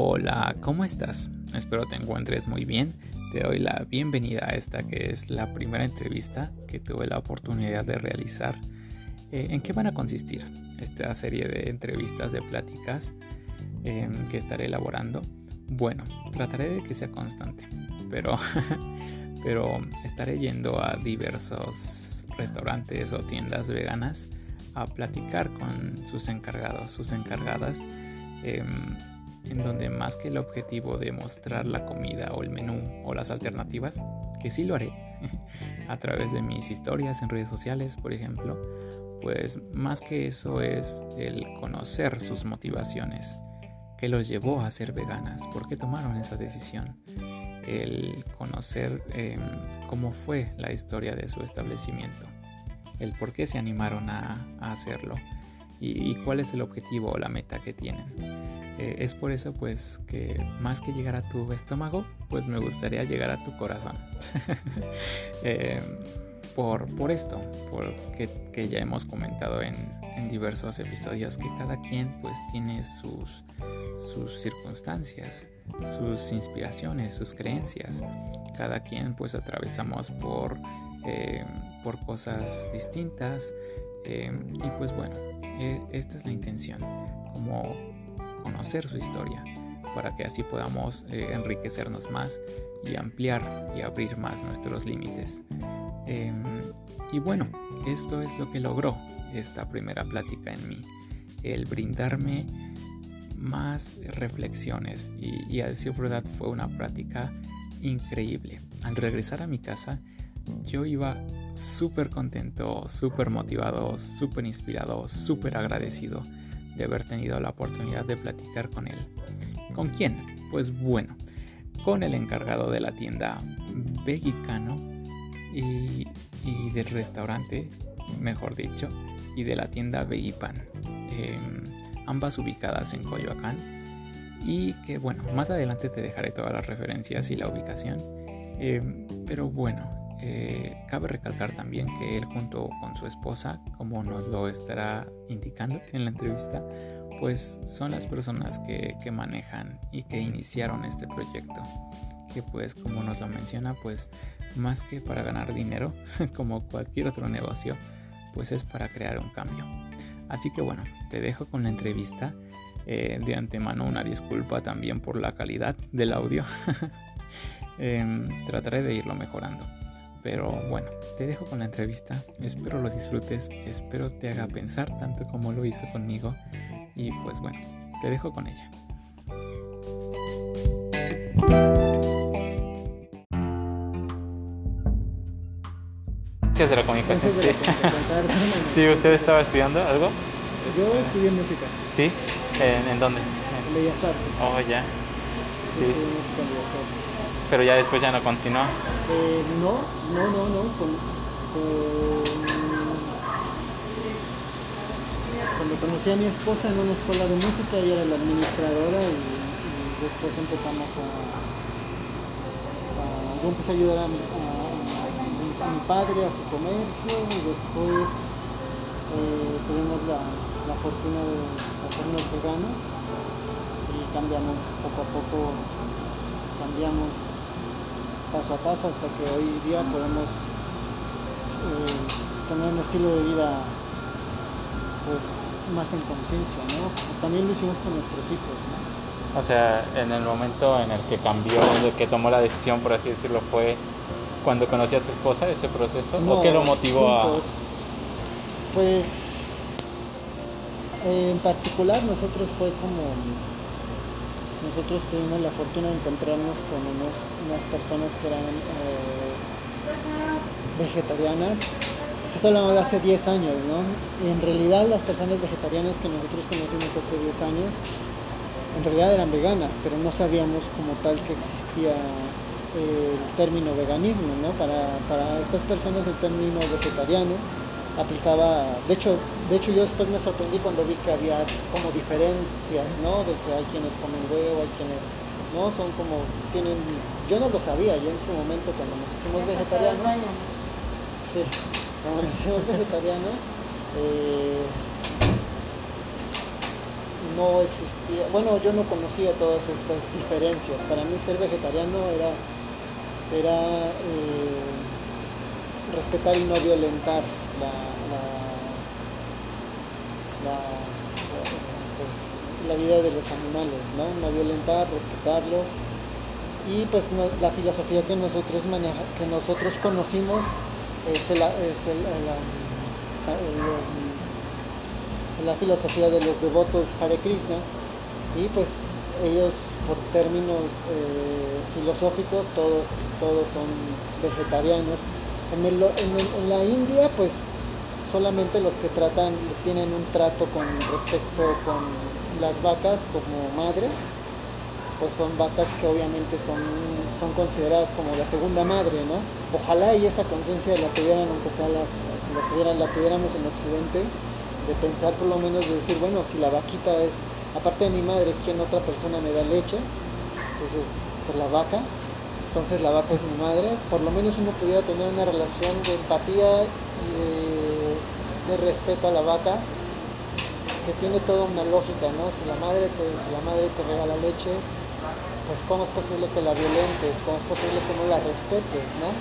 Hola, ¿cómo estás? Espero te encuentres muy bien. Te doy la bienvenida a esta que es la primera entrevista que tuve la oportunidad de realizar. Eh, ¿En qué van a consistir esta serie de entrevistas, de pláticas em, que estaré elaborando? Bueno, trataré de que sea constante, pero, pero estaré yendo a diversos restaurantes o tiendas veganas a platicar con sus encargados, sus encargadas. Em, en donde más que el objetivo de mostrar la comida o el menú o las alternativas, que sí lo haré a través de mis historias en redes sociales, por ejemplo, pues más que eso es el conocer sus motivaciones, qué los llevó a ser veganas, por qué tomaron esa decisión, el conocer em, cómo fue la historia de su establecimiento, el por qué se animaron a, hacerlo y cuál es el objetivo o la meta que tienen. Eh, es por eso pues que más que llegar a tu estómago, pues me gustaría llegar a tu corazón. Eh, por, por, esto, que ya hemos comentado en, en, diversos episodios que cada quien pues tiene sus, sus circunstancias, sus inspiraciones, sus creencias. Cada quien pues atravesamos por, eh, por cosas distintas. y pues bueno, esta es la intención, como conocer su historia, para que así podamos eh, enriquecernos más y ampliar y abrir más nuestros límites. Em, y bueno, esto es lo que logró esta primera plática en mí, el brindarme más reflexiones y, y a decir verdad fue una práctica increíble. Al regresar a mi casa, yo iba súper contento, súper motivado, súper inspirado, súper agradecido de haber tenido la oportunidad de platicar con él. ¿Con quién? Pues bueno, con el encargado de la tienda Vegicano y, del restaurante, mejor dicho, y de la tienda Vegipan, em, ambas ubicadas en Coyoacán. Y que bueno, más adelante te dejaré todas las referencias y la ubicación. Em, pero bueno, eh, cabe recalcar también que él junto con su esposa, como nos lo estará indicando en la entrevista, pues son las personas que, manejan y que iniciaron este proyecto. Que pues como nos lo menciona, pues más que para ganar dinero, como cualquier otro negocio, pues es para crear un cambio. Así que bueno, te dejo con la entrevista. Eh, de antemano una disculpa también por la calidad del audio. Em, trataré de irlo mejorando. Pero bueno, te dejo con la entrevista, espero lo disfrutes, espero te haga pensar tanto como lo hizo conmigo y pues bueno, te dejo con ella. Gracias de la comunicación. Sí. sí, ¿usted estaba estudiando algo? Yo estudié música. ¿Sí? ¿En, en dónde? En Bellas Artes. Oh, ya. Sí. Artes. Pero ya después ya no continuó. Eh, no, no, no, no. cuando conocí a mi esposa en una escuela de música, ella era la administradora y, después empezamos a, Yo empecé a ayudar a mi, padre a su comercio y después eh, tuvimos la, la fortuna de hacernos veganos y cambiamos poco a poco, cambiamos paso a paso hasta que hoy día podemos eh, tener un estilo de vida pues más en conciencia, ¿no? También lo hicimos con nuestros hijos, ¿no? O sea, en el momento en el que cambió, en el que tomó la decisión, por así decirlo, fue cuando conoció a su esposa ese proceso, ¿o qué lo motivó a...? Pues, en particular nosotros fue como nosotros tuvimos la fortuna de encontrarnos con unas personas que eran eh, vegetarianas. Esto hablando de hace 10 años, ¿no? Y en realidad las personas vegetarianas que nosotros conocimos hace 10 años, en realidad eran veganas, pero no sabíamos como tal que existía el término veganismo, ¿no? Para, para estas personas el término vegetariano aplicaba, de hecho, de hecho yo después me sorprendí cuando vi que había como diferencias, ¿no? De que hay quienes comen huevo, hay quienes no, son como, tienen, yo no lo sabía, yo en su momento cuando nos hicimos vegetarianos, sí, cuando nos hicimos vegetarianos, eh, no existía, bueno, yo no conocía todas estas diferencias. Para mí ser vegetariano era, era eh, respetar y no violentar la, pues, la, vida de los animales, ¿no? No violentar, respetarlos. Y pues la filosofía que nosotros maneja, que nosotros conocimos es, es el, la filosofía de los devotos Hare Krishna y pues ellos por términos eh, filosóficos todos, todos son vegetarianos. En, en, la India pues solamente los que tratan, tienen un trato con respecto con las vacas como madres, pues son vacas que obviamente son, son consideradas como la segunda madre, ¿no? Ojalá y esa conciencia la tuvieran, aunque sea las, si las tuvieran, la tuviéramos en Occidente, de pensar por lo menos de decir, bueno, si la vaquita es, aparte de mi madre, ¿quién otra persona me da leche? Entonces, por la vaca, entonces la vaca es mi madre, por lo menos uno pudiera tener una relación de empatía y de, respeto a la vaca, que tiene toda una lógica, ¿no? Si la madre te, si la madre te regala leche, pues cómo es posible que la violentes, cómo es posible que no la respetes, ¿no?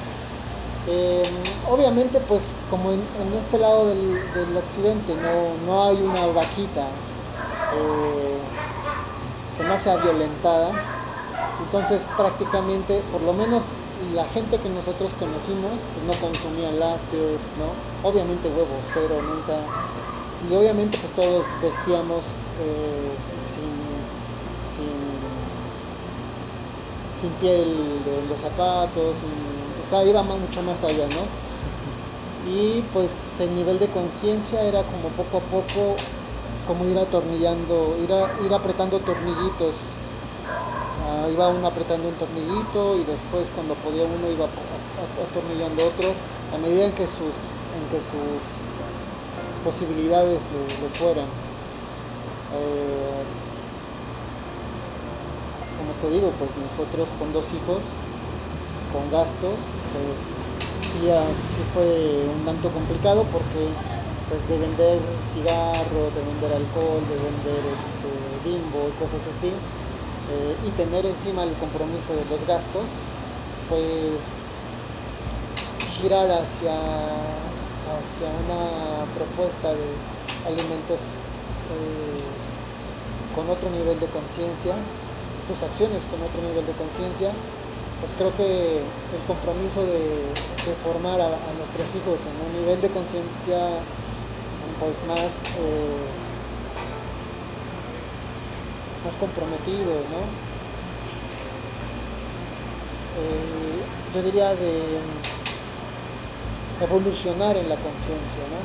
Em, obviamente, pues como en, este lado del, occidente no, hay una vaquita eh, que no sea violentada, entonces prácticamente, por lo menos la gente que nosotros conocimos, pues no consumía lácteos, ¿no? Obviamente huevo, cero, nunca. Y obviamente pues todos vestíamos eh, sin, sin, piel de los zapatos, o sea, iba mucho más allá, ¿no? Y pues el nivel de conciencia era como poco a poco, como ir atornillando, ir, ir apretando tornillitos. Ah, iba uno apretando un tornillito y después cuando podía uno iba atornillando otro, a medida en que sus, que sus posibilidades le, fueran. Eh, como te digo, pues nosotros con dos hijos, con gastos, pues sí, así fue un tanto complicado porque pues de vender cigarro, de vender alcohol, de vender este, bimbo y cosas así, eh, y tener encima el compromiso de los gastos, pues girar hacia, hacia una propuesta de alimentos eh, con otro nivel de conciencia, tus acciones con otro nivel de conciencia, pues creo que el compromiso de, formar a, nuestros hijos en un nivel de conciencia pues más, eh, más comprometido, ¿no? Eh, yo diría de evolucionar en la conciencia, ¿no?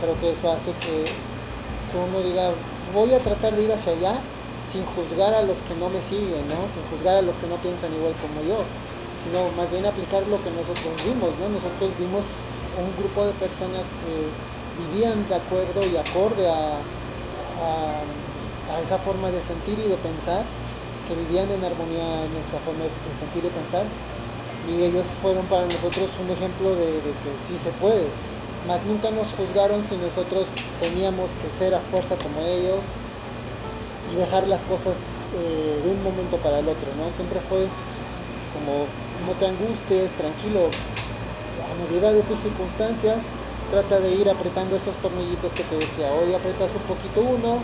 Creo que eso hace que, que uno diga, voy a tratar de ir hacia allá, sin juzgar a los que no me siguen, ¿no? sin juzgar a los que no piensan igual como yo, sino más bien aplicar lo que nosotros vimos. ¿no? Nosotros vimos un grupo de personas que vivían de acuerdo y acorde a, a, esa forma de sentir y de pensar, que vivían en armonía en esa forma de sentir y pensar, y ellos fueron para nosotros un ejemplo de, que sí se puede. Más nunca nos juzgaron si nosotros teníamos que ser a fuerza como ellos, y dejar las cosas eh, de un momento para el otro, ¿no? Siempre fue como no te angusties, tranquilo, a medida de tus circunstancias, trata de ir apretando esos tornillitos que te decía, hoy apretas un poquito uno,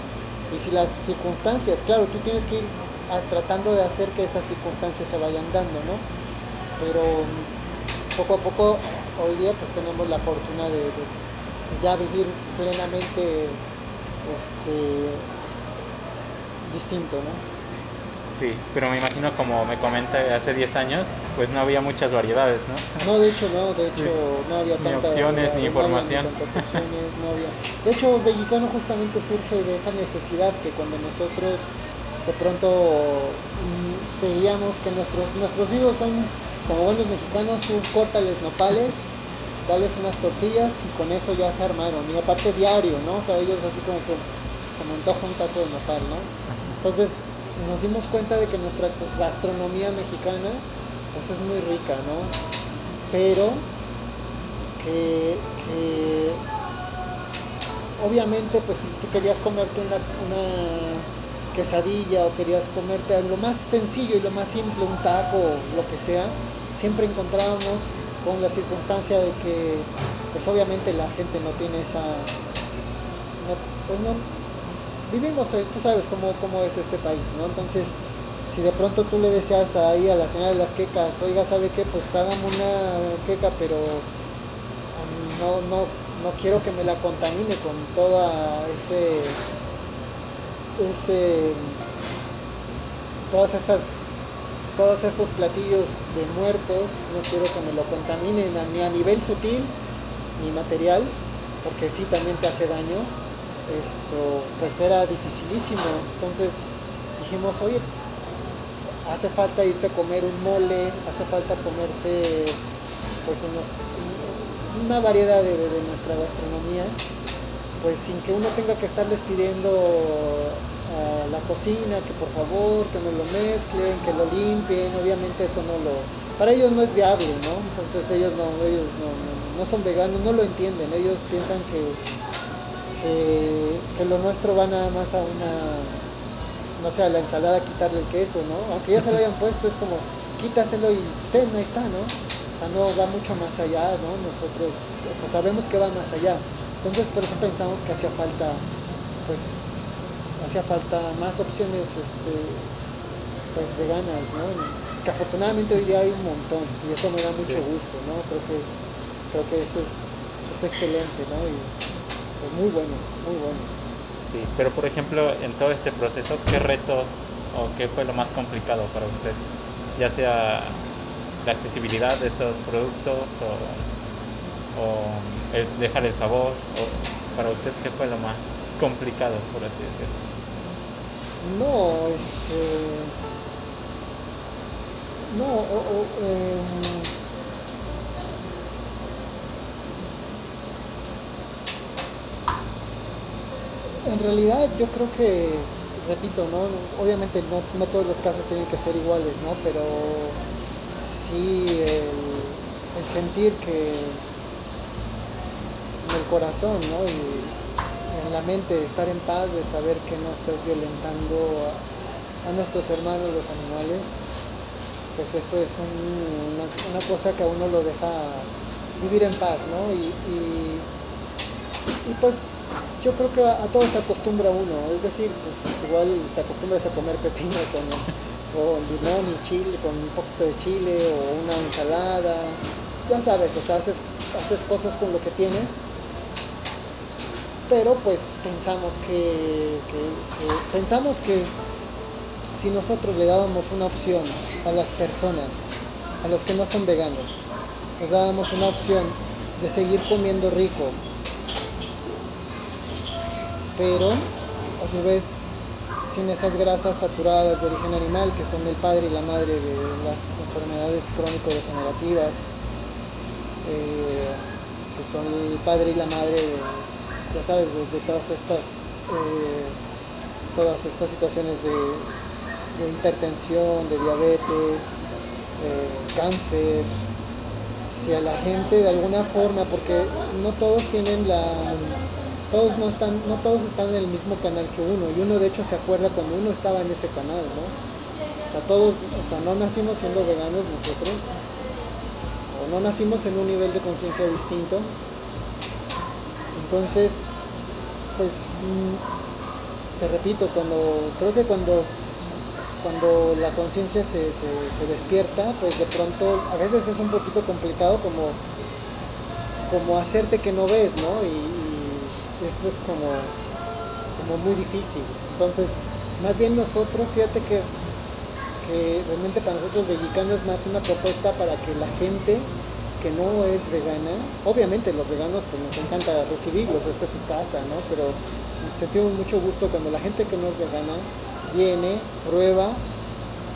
y si las circunstancias, claro, tú tienes que ir tratando de hacer que esas circunstancias se vayan dando, ¿no? Pero poco a poco, hoy día pues tenemos la fortuna de, de ya vivir plenamente este, distinto, ¿no? Sí, pero me imagino como me comenta hace 10 años, pues no había muchas variedades, ¿no? No, de hecho no, de hecho no había ni opciones ni información. De hecho, Bellicano justamente surge de esa necesidad que cuando nosotros de pronto mm, veíamos que nuestros, nuestros hijos son como buenos mexicanos, tú córtales nopales, dales unas tortillas y con eso ya se armaron. Y aparte diario, ¿no? O sea, ellos así como que se me antoja un taco de nopal, ¿no? Entonces nos dimos cuenta de que nuestra gastronomía mexicana pues es muy rica, ¿no? Pero que, obviamente, pues si tú querías comerte una, quesadilla o querías comerte lo más sencillo y lo más simple, un taco o lo que sea, siempre encontrábamos con la circunstancia de que pues obviamente la gente no tiene esa pues no vivimos eh, tú sabes cómo, cómo es este país no entonces si de pronto tú le decías ahí a la señora de las quecas oiga sabe qué pues hágame una queca pero no no no quiero que me la contamine con toda ese ese todas esas todos esos platillos de muertos, no quiero que me lo contaminen ni a nivel sutil ni material, porque sí también te hace daño. Esto pues era dificilísimo. Entonces dijimos, oye, hace falta irte a comer un mole, hace falta comerte pues una variedad de, de nuestra gastronomía, pues sin que uno tenga que estarles pidiendo a la cocina, que por favor, que no lo mezclen, que lo limpien, obviamente eso no lo, para ellos no es viable, ¿no? Entonces ellos no, ellos no, no, son veganos, no lo entienden, ellos piensan que, que, lo nuestro va nada más a una, no sé, a la ensalada quitarle el queso, ¿no? Aunque ya se lo hayan puesto, es como, quítaselo y ten, ahí está, ¿no? O sea, no va mucho más allá, ¿no? Nosotros, o sea, sabemos que va más allá. Entonces por eso pensamos que hacía falta, pues, hacía falta más opciones este, pues veganas, ¿no? Que afortunadamente hoy día hay un montón y eso me da mucho gusto, ¿no? Creo que, creo que eso es, excelente, ¿no? Y muy bueno, muy bueno. Sí, pero por ejemplo, en todo este proceso, ¿qué retos o qué fue lo más complicado para usted? Ya sea la accesibilidad de estos productos o, o el dejar el sabor, o para usted, ¿qué fue lo más complicado, por así decirlo? No, este. No, o, em, en realidad yo creo que, repito, ¿no? obviamente no, no, todos los casos tienen que ser iguales, ¿no? pero sí el, sentir que en el corazón ¿no? y, en la mente, estar en paz, de saber que no estás violentando a, nuestros hermanos los animales, pues eso es una, cosa que a uno lo deja vivir en paz, ¿no? Y, y, pues yo creo que a, todo se acostumbra uno, es decir, pues igual te acostumbras a comer pepino con, limón y chile, con un poquito de chile o una ensalada, ya sabes, o sea, haces, haces cosas con lo que tienes. Pero pues pensamos que, pensamos que si nosotros le dábamos una opción a las personas, a los que no son veganos, les dábamos una opción de seguir comiendo rico, pero a su vez sin esas grasas saturadas de origen animal que son el padre y la madre de las enfermedades crónico-degenerativas, eh, que son el padre y la madre ya sabes, de, todas estas eh, todas estas situaciones de, hipertensión, de diabetes, eh, cáncer, si a la gente de alguna forma, porque no todos tienen la todos no están, no todos están en el mismo canal que uno, y uno de hecho se acuerda cuando uno estaba en ese canal, ¿no? O sea, todos, o sea, no nacimos siendo veganos nosotros, o no nacimos en un nivel de conciencia distinto, entonces, pues, mm, te repito, cuando, creo que cuando, cuando la conciencia se, despierta, pues de pronto, a veces es un poquito complicado como, como hacerte que no ves, ¿no? Eso es como, como muy difícil. Entonces, más bien nosotros, fíjate que, realmente para nosotros mexicanos es más una propuesta para que la gente que no es vegana, obviamente los veganos pues nos encanta recibirlos, esta es su casa, ¿no? Pero sentimos mucho gusto cuando la gente que no es vegana viene, prueba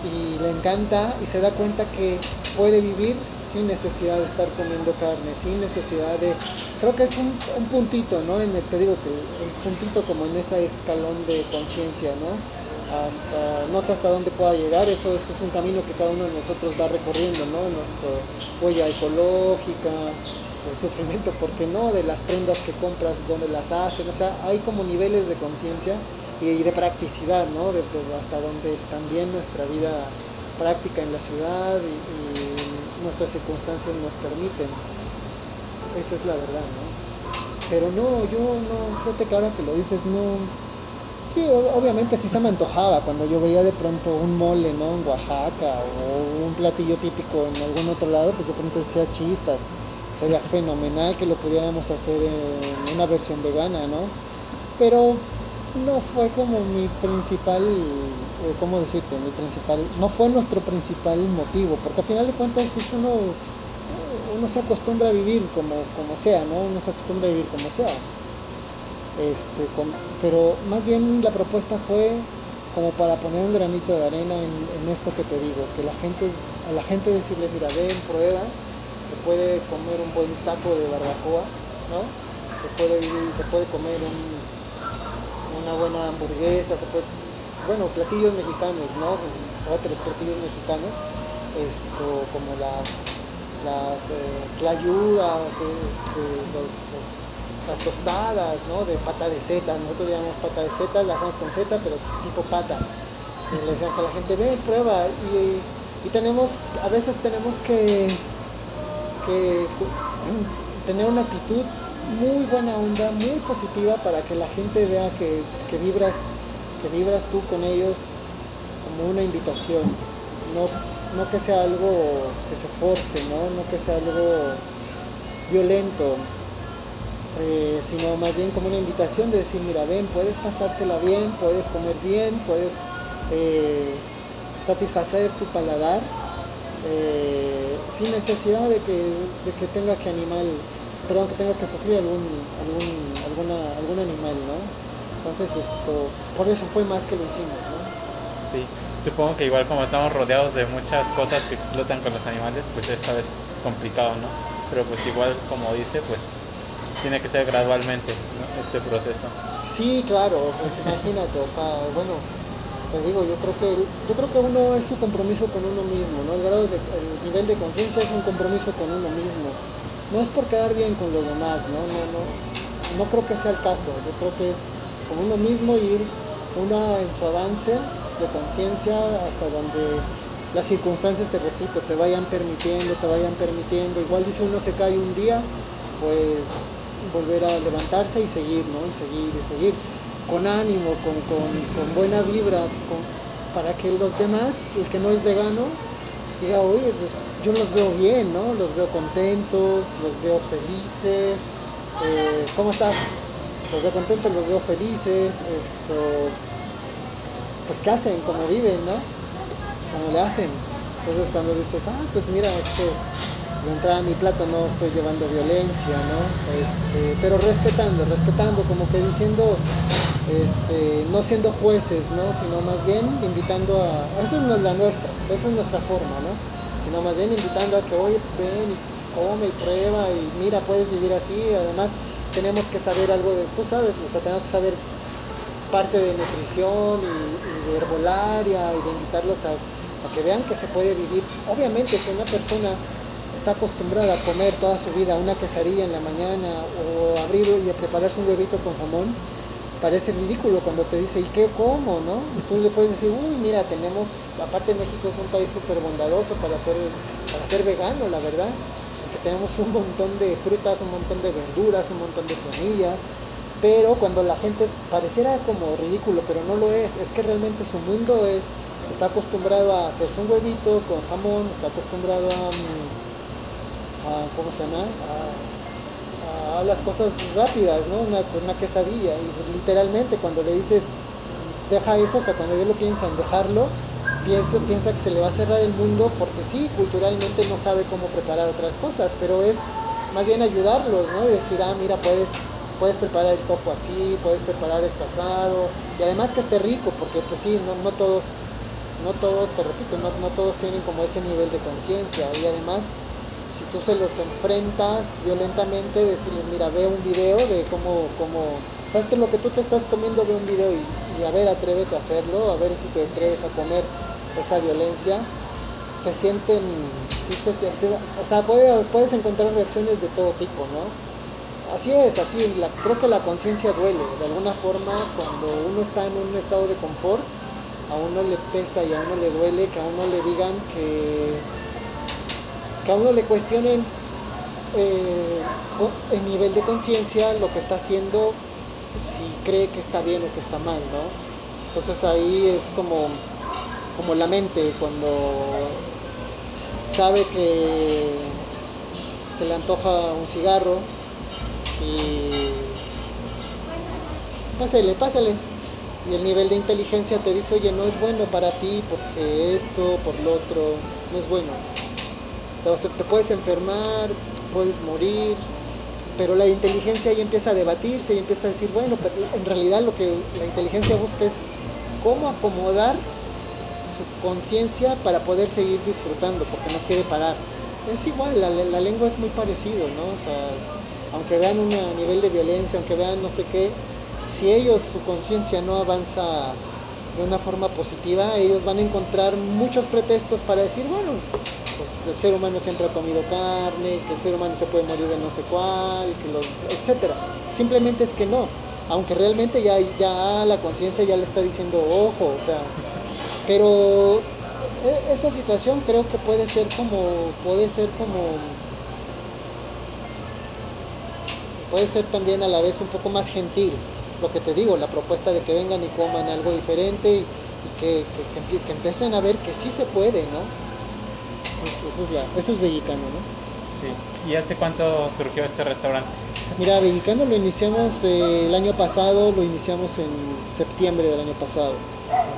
y le encanta y se da cuenta que puede vivir sin necesidad de estar comiendo carne, sin necesidad de... Creo que es un, puntito, ¿no? En el, te digo que un puntito como en ese escalón de conciencia, ¿no? hasta, no sé hasta dónde pueda llegar, eso, es un camino que cada uno de nosotros va recorriendo, ¿no? Nuestra huella ecológica, el sufrimiento, ¿por qué no? De las prendas que compras, donde las hacen, o sea, hay como niveles de conciencia y, de practicidad, ¿no? De, hasta donde también nuestra vida práctica en la ciudad y, nuestras circunstancias nos permiten. Esa es la verdad, ¿no? Pero no, yo no, fíjate que ahora que lo dices, no. Sí, obviamente sí se me antojaba cuando yo veía de pronto un mole, ¿no? En Oaxaca o un platillo típico en algún otro lado, pues de pronto decía chispas. Sería fenomenal que lo pudiéramos hacer en una versión vegana, ¿no? Pero no fue como mi principal, ¿cómo decirte? Mi principal, no fue nuestro principal motivo, porque al final de cuentas pues uno, uno se acostumbra a vivir como, como sea, ¿no? Uno se acostumbra a vivir como sea. Este, pero más bien la propuesta fue como para poner un granito de arena en, esto que te digo, que la gente, a la gente decirle, mira, ven, prueba, se puede comer un buen taco de barbacoa, ¿no? Se puede, se puede comer un una buena hamburguesa, se puede, bueno, platillos mexicanos, ¿no? Otros platillos mexicanos, esto, como las, las eh, clayudas, este, las tostadas, ¿no? De pata de seta, nosotros llamamos pata de seta, la hacemos con seta, pero es tipo pata. Y le decimos a la gente, ven, prueba. Y, y tenemos, a veces tenemos que, que tener una actitud muy buena onda, muy positiva para que la gente vea que, vibras, que vibras tú con ellos como una invitación, no, no que sea algo que se force, no, no que sea algo violento, eh, sino más bien como una invitación de decir, mira, ven, puedes pasártela bien, puedes comer bien, puedes eh, satisfacer tu paladar eh, sin necesidad de que, de que tenga que animar perdón, que tenga que sufrir algún, algún, algún animal, ¿no? Entonces esto, por eso fue más que lo hicimos, ¿no? Sí, supongo que igual como estamos rodeados de muchas cosas que explotan con los animales, pues esta vez es complicado, ¿no? Pero pues igual como dice, pues tiene que ser gradualmente este proceso. Sí, claro, pues imagínate, o sea, bueno, te digo, yo creo que yo creo que uno es su compromiso con uno mismo, ¿no? El grado de, el nivel de conciencia es un compromiso con uno mismo no es por quedar bien con los demás, ¿no? No, no, no creo que sea el caso, yo creo que es con uno mismo ir una en su avance de conciencia hasta donde las circunstancias, te repito, te vayan permitiendo, te vayan permitiendo. Igual dice uno se cae un día, pues volver a levantarse y seguir, ¿no? Y seguir y seguir. Con ánimo, con, buena vibra, para que los demás, el que no es vegano, diga, oye, pues yo los veo bien, ¿no? Los veo contentos, los veo felices. Eh, ¿Cómo estás? Los veo contentos, los veo felices. Esto, pues qué hacen, cómo viven, ¿no? Cómo le hacen. Entonces cuando dices, ah, pues mira, este, de entrada a mi plato no estoy llevando violencia, ¿no? Este, pero respetando, respetando, como que diciendo, este, no siendo jueces, ¿no? Sino más bien invitando a, esa es la nuestra, esa es nuestra forma, ¿no? Sino más bien invitando a que, oye, ven come y prueba y mira, puedes vivir así, además tenemos que saber algo de, tú sabes, o sea, tenemos que saber parte de nutrición y, de herbolaria y de invitarlos a, que vean que se puede vivir. Obviamente si una persona está acostumbrada a comer toda su vida una quesadilla en la mañana o abrir y a prepararse un huevito con jamón, parece ridículo cuando te dice, ¿y qué como? ¿no? Y tú le puedes decir, uy, mira, tenemos, aparte México es un país súper bondadoso para ser, para ser vegano, la verdad, tenemos un montón de frutas, un montón de verduras, un montón de semillas, pero cuando la gente pareciera como ridículo, pero no lo es, es que realmente su mundo es, está acostumbrado a hacerse un huevito con jamón, está acostumbrado a, mm, a ¿cómo se llama? A, las cosas rápidas, ¿no? Una, una quesadilla. Y literalmente cuando le dices, deja eso, o sea, cuando él lo piensa en dejarlo, piensa, que se le va a cerrar el mundo porque sí, culturalmente no sabe cómo preparar otras cosas, pero es más bien ayudarlos, ¿no? Y decir, ah, mira, puedes, puedes preparar el tofu así, puedes preparar esto asado, y además que esté rico, porque pues sí, no, no todos, no todos, te repito, no, no todos tienen como ese nivel de conciencia, y además si tú se los enfrentas violentamente, decirles, mira, ve un video de cómo, cómo, sabes que lo que tú te estás comiendo, ve un video y, a ver, atrévete a hacerlo, a ver si te atreves a comer esa violencia. se sienten, sí se sienten, o sea, puedes, puedes encontrar reacciones de todo tipo, ¿no? Así es, así, creo que la conciencia duele, de alguna forma cuando uno está en un estado de confort, a uno le pesa y a uno le duele que a uno le digan que, que a uno le cuestionen eh, el nivel de conciencia, lo que está haciendo, si cree que está bien o que está mal, ¿no? Entonces ahí es como, como la mente cuando sabe que se le antoja un cigarro y pásale, pásale. Y el nivel de inteligencia te dice, oye, no es bueno para ti porque esto, por lo otro, no es bueno. te puedes enfermar, puedes morir, pero la inteligencia ahí empieza a debatirse y empieza a decir, bueno, pero en realidad lo que la inteligencia busca es cómo acomodar su conciencia para poder seguir disfrutando, porque no quiere parar. Es igual, la, lengua es muy parecido, ¿no? O sea, aunque vean un nivel de violencia, aunque vean no sé qué, si ellos, su conciencia no avanza de una forma positiva, ellos van a encontrar muchos pretextos para decir, bueno, pues el ser humano siempre ha comido carne, que el ser humano se puede morir de no sé cuál, que los, etcétera. Simplemente es que no, aunque realmente ya, ya la conciencia ya le está diciendo ojo, o sea, pero e, esa situación creo que puede ser como, puede ser como, puede ser también a la vez un poco más gentil, lo que te digo, la propuesta de que vengan y coman algo diferente y, que, que, que, empiecen a ver que sí se puede, ¿no? Eso, es, Bellicano, ¿no? Sí. ¿Y hace cuánto surgió este restaurante? Mira, Bellicano lo iniciamos eh, el año pasado, lo iniciamos en septiembre del año pasado.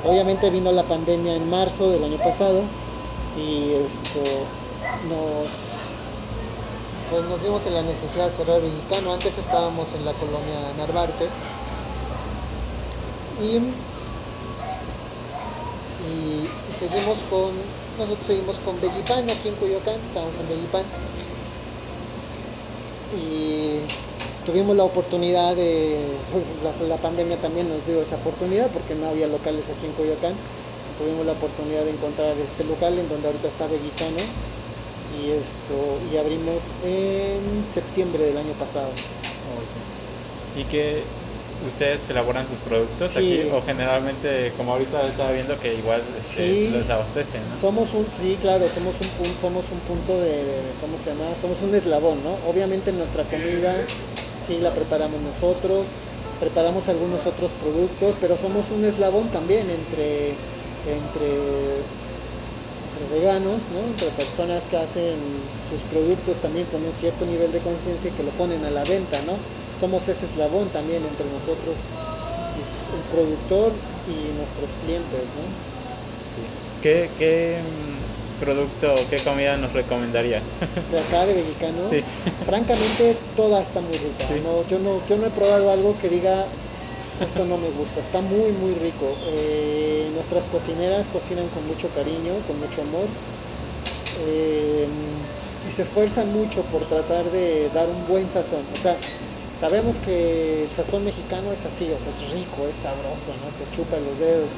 Obviamente vino la pandemia en marzo del año pasado y esto nos, pues nos vimos en la necesidad de cerrar Bellicano. Antes estábamos en la colonia Narvarte y, y seguimos con nosotros seguimos con Bellipan aquí en Coyoacán, estamos en Bellipan. Y tuvimos la oportunidad de, la, pandemia también nos dio esa oportunidad porque no había locales aquí en Coyoacán. Tuvimos la oportunidad de encontrar este local en donde ahorita está Bellicano y esto y abrimos en septiembre del año pasado. ¿Y qué, ustedes elaboran sus productos aquí o generalmente como ahorita estaba viendo que igual este, les abastecen ¿no? somos un sí claro somos un punto somos un punto de, cómo se llama somos un eslabón no obviamente nuestra comida sí la preparamos nosotros preparamos algunos otros productos pero somos un eslabón también entre entre, veganos ¿no? entre personas que hacen sus productos también con un cierto nivel de conciencia y que lo ponen a la venta no somos ese eslabón también entre nosotros, el productor y nuestros clientes. ¿no? Sí. ¿Qué, qué producto, qué comida nos recomendaría? De acá, de mexicano. Sí. Francamente, toda está muy rica. No, yo, no, yo no he probado algo que diga, esto no me gusta. Está muy, muy rico. Eh, nuestras cocineras cocinan con mucho cariño, con mucho amor. Eh, y se esfuerzan mucho por tratar de dar un buen sazón. O sea, Sabemos que el sazón mexicano es así, o sea, es rico, es sabroso, ¿no? Te chupa los dedos.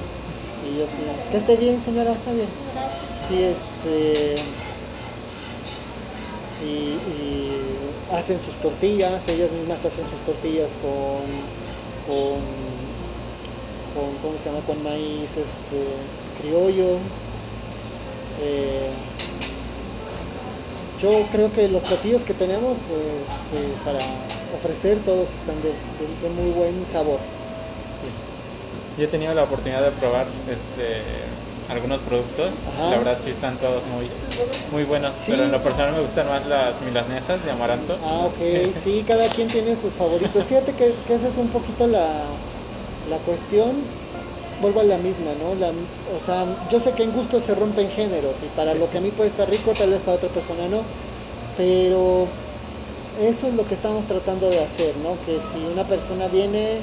Y yo sí, que esté bien, señora, está bien. Este. Y, hacen sus tortillas, ellas mismas hacen sus tortillas con, con, con ¿cómo se llama? Con maíz este, criollo. Eh, yo creo que los platillos que tenemos este, para ofrecer todos están de, muy buen sabor. Yo he tenido la oportunidad de probar este, algunos productos, la verdad sí están todos muy, muy buenos, pero en lo personal me gustan más las milanesas de amaranto. Ah, ok, sí, cada quien tiene sus favoritos. Fíjate que, esa es un poquito la, la cuestión, vuelvo a la misma, ¿no? o sea, yo sé que en gusto se rompen géneros y para lo que a mí puede estar rico, tal vez para otra persona no, pero eso es lo que estamos tratando de hacer, ¿no? Que si una persona viene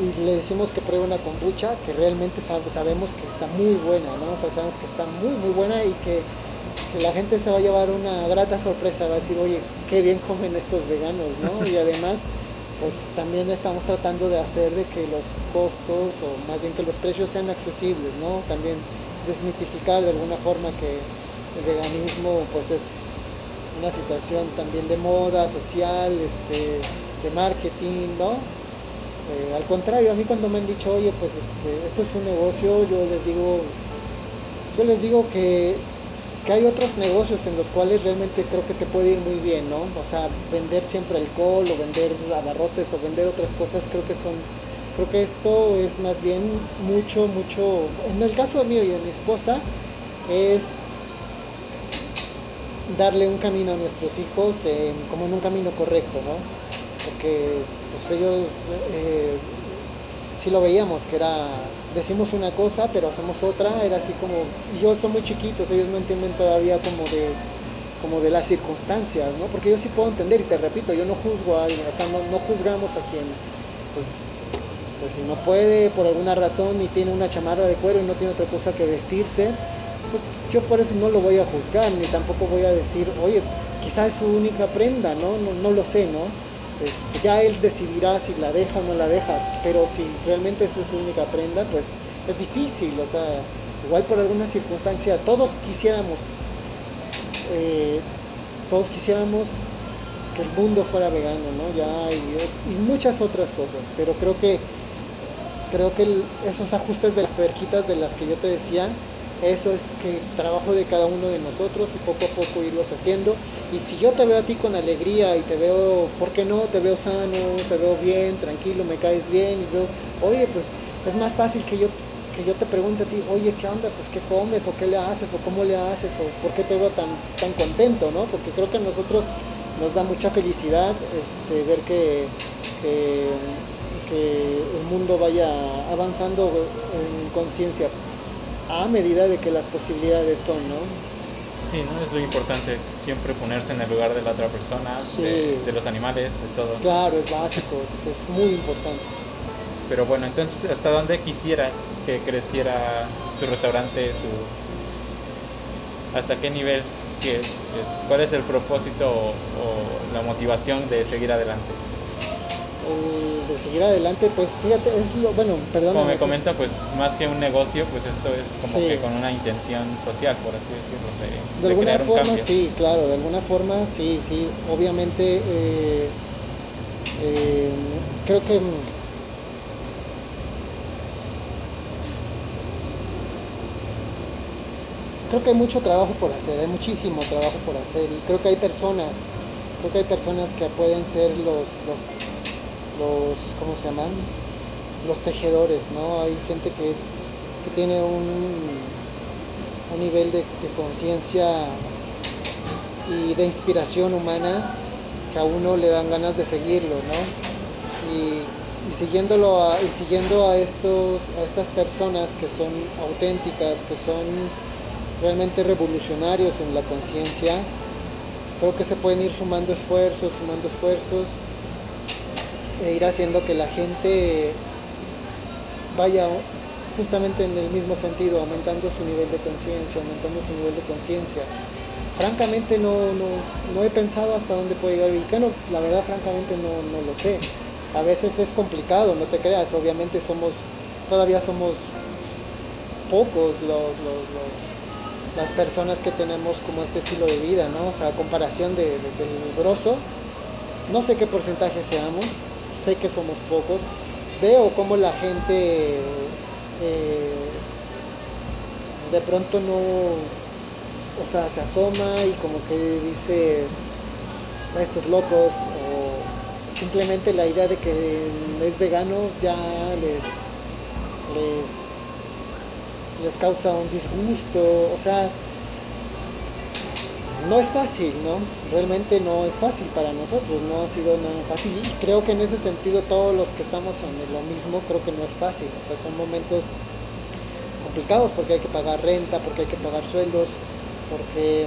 y le decimos que pruebe una kombucha, que realmente sabemos que está muy buena, ¿no? O sea, sabemos que está muy, muy buena y que, la gente se va a llevar una grata sorpresa, va a decir, oye, qué bien comen estos veganos, ¿no? Y además, pues también estamos tratando de hacer de que los costos, o más bien que los precios sean accesibles, ¿no? También desmitificar de alguna forma que el veganismo pues es una situación también de moda, social, este, de marketing, ¿no? Eh, al contrario, a mí cuando me han dicho, oye, pues este, esto es un negocio, yo les digo, yo les digo que, que hay otros negocios en los cuales realmente creo que te puede ir muy bien, ¿no? O sea, vender siempre alcohol o vender abarrotes o vender otras cosas, creo que son, creo que esto es más bien mucho, mucho, en el caso mío y de mi esposa, es darle un camino a nuestros hijos como en un camino correcto, ¿no? Porque ellos eh, sí lo veíamos, que era, decimos una cosa pero hacemos otra, era así como, yo son muy chiquitos, ellos no entienden todavía como de como de las circunstancias, ¿no? Porque yo sí puedo entender, y te repito, yo no juzgo a alguien, o sea, no, no juzgamos a quien, pues, pues si no puede por alguna razón y tiene una chamarra de cuero y no tiene otra cosa que vestirse, yo por eso no lo voy a juzgar, ni tampoco voy a decir, oye, quizás es su única prenda, ¿no? No, lo sé, ¿no? Este, ya él decidirá si la deja o no la deja, pero si realmente esa es su única prenda, pues es difícil, o sea, igual por alguna circunstancia, todos quisiéramos, eh, todos quisiéramos que el mundo fuera vegano, ¿no? Ya y, muchas otras cosas, pero creo que creo que esos ajustes de las tuerquitas de las que yo te decía, eso es que trabajo de cada uno de nosotros y poco a poco irlos haciendo. Y si yo te veo a ti con alegría y te veo, ¿por qué no? Te veo sano, te veo bien, tranquilo, me caes bien y veo, oye, pues es más fácil que yo que yo te pregunte a ti, oye, ¿qué onda? Pues qué comes o qué le haces o cómo le haces o por qué te veo tan, tan contento, ¿no? Porque creo que a nosotros nos da mucha felicidad este, ver que, que, que el mundo vaya avanzando en conciencia a medida de que las posibilidades son, ¿no? Sí, ¿no? Es lo importante, siempre ponerse en el lugar de la otra persona, de, los animales, de todo. Claro, es básico, es, muy importante. Pero bueno, entonces, ¿hasta dónde quisiera que creciera su restaurante, su... ¿Hasta qué nivel? ¿Cuál es el propósito o la motivación de seguir adelante? De seguir adelante, pues fíjate, es lo, bueno, perdón. Como me comenta, pues más que un negocio, pues esto es como que con una intención social, por así decirlo. De, alguna forma, sí, claro, de alguna forma, sí, sí, obviamente, eh, eh, creo que... Creo que hay mucho trabajo por hacer, hay muchísimo trabajo por hacer y creo que hay personas, creo que hay personas que pueden ser los, los los, ¿cómo se llaman? Los tejedores, ¿no? Hay gente que es, que tiene un, un nivel de, conciencia y de inspiración humana que a uno le dan ganas de seguirlo, ¿no? Y, siguiéndolo y siguiendo a estos, a estas personas que son auténticas, que son realmente revolucionarios en la conciencia, creo que se pueden ir sumando esfuerzos, sumando esfuerzos e ir haciendo que la gente vaya justamente en el mismo sentido, aumentando su nivel de conciencia, aumentando su nivel de conciencia. Francamente no, no, he pensado hasta dónde puede llegar el mexicano, la verdad francamente no, no lo sé. A veces es complicado, no te creas, obviamente somos, todavía somos pocos los, los, las personas que tenemos como este estilo de vida, ¿no? O sea, a comparación de, del grosso, no sé qué porcentaje seamos, sé que somos pocos, veo cómo la gente eh, de pronto no, o sea, se asoma y como que dice, estos locos, o simplemente la idea de que es vegano ya les, les, les causa un disgusto, o sea, no es fácil, ¿no? Realmente no es fácil para nosotros, no ha sido nada fácil y creo que en ese sentido todos los que estamos en lo mismo creo que no es fácil, o sea, son momentos complicados porque hay que pagar renta, porque hay que pagar sueldos, porque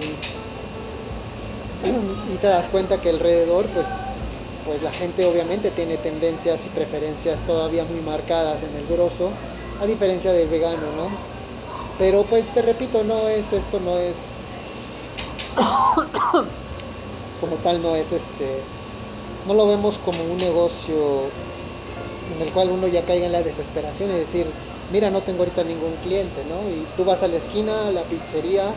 y te das cuenta que alrededor pues pues la gente obviamente tiene tendencias y preferencias todavía muy marcadas en el grosso, a diferencia del vegano, ¿no? Pero pues te repito, no es esto no es como tal no es este, no lo vemos como un negocio en el cual uno ya caiga en la desesperación y decir, mira, no tengo ahorita ningún cliente, ¿no? Y tú vas a la esquina, a la pizzería,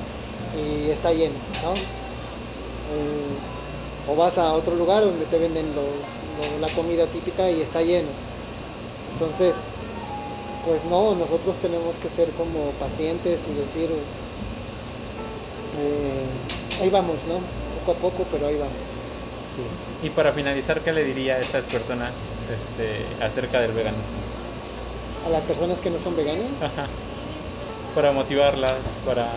y está lleno, ¿no? Eh, o vas a otro lugar donde te venden la comida típica y está lleno. Entonces, pues no, nosotros tenemos que ser como pacientes y decir, eh, ahí vamos, ¿no? Poco a poco, pero ahí vamos. Sí. Y para finalizar, ¿qué le diría a estas personas este, acerca del veganismo? ¿A las personas que no son veganas? Para motivarlas, para...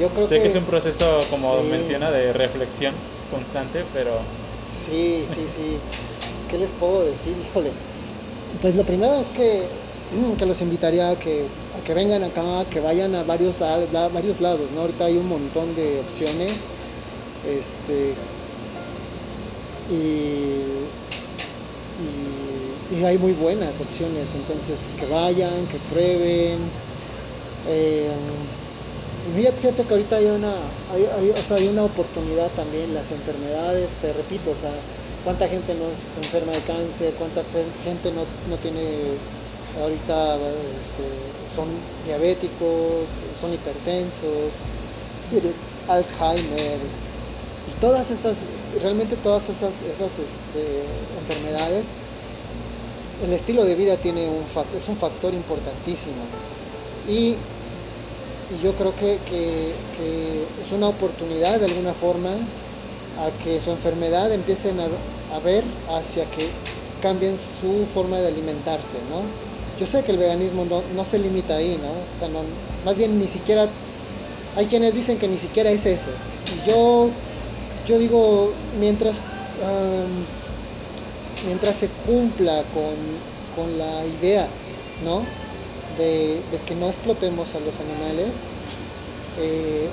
Yo creo sé que, es un proceso, como menciona, de reflexión constante, pero... Sí, sí, sí. ¿Qué les puedo decir? Híjole. Pues lo primero es que, que los invitaría a que, que vengan acá, que vayan a varios, varios lados, ¿no? Ahorita hay un montón de opciones. Este, y, hay muy buenas opciones, entonces que vayan, que prueben. Eh, fíjate que ahorita hay una, hay, o sea, hay una oportunidad también, las enfermedades, te repito, o sea, cuánta gente no es enferma de cáncer, cuánta gente no, no tiene ahorita este, son diabéticos, son hipertensos, Alzheimer, y todas esas, realmente todas esas, esas este, enfermedades, el estilo de vida tiene un, es un factor importantísimo. Y y yo creo que, es una oportunidad de alguna forma a que su enfermedad empiecen a, ver hacia que cambien su forma de alimentarse, ¿no? Yo sé que el veganismo no, se limita ahí, ¿no? O sea, más bien ni siquiera, hay quienes dicen que ni siquiera es eso. Y yo, yo digo, mientras, mientras se cumpla con, con la idea, ¿no? de, que no explotemos a los animales, eh,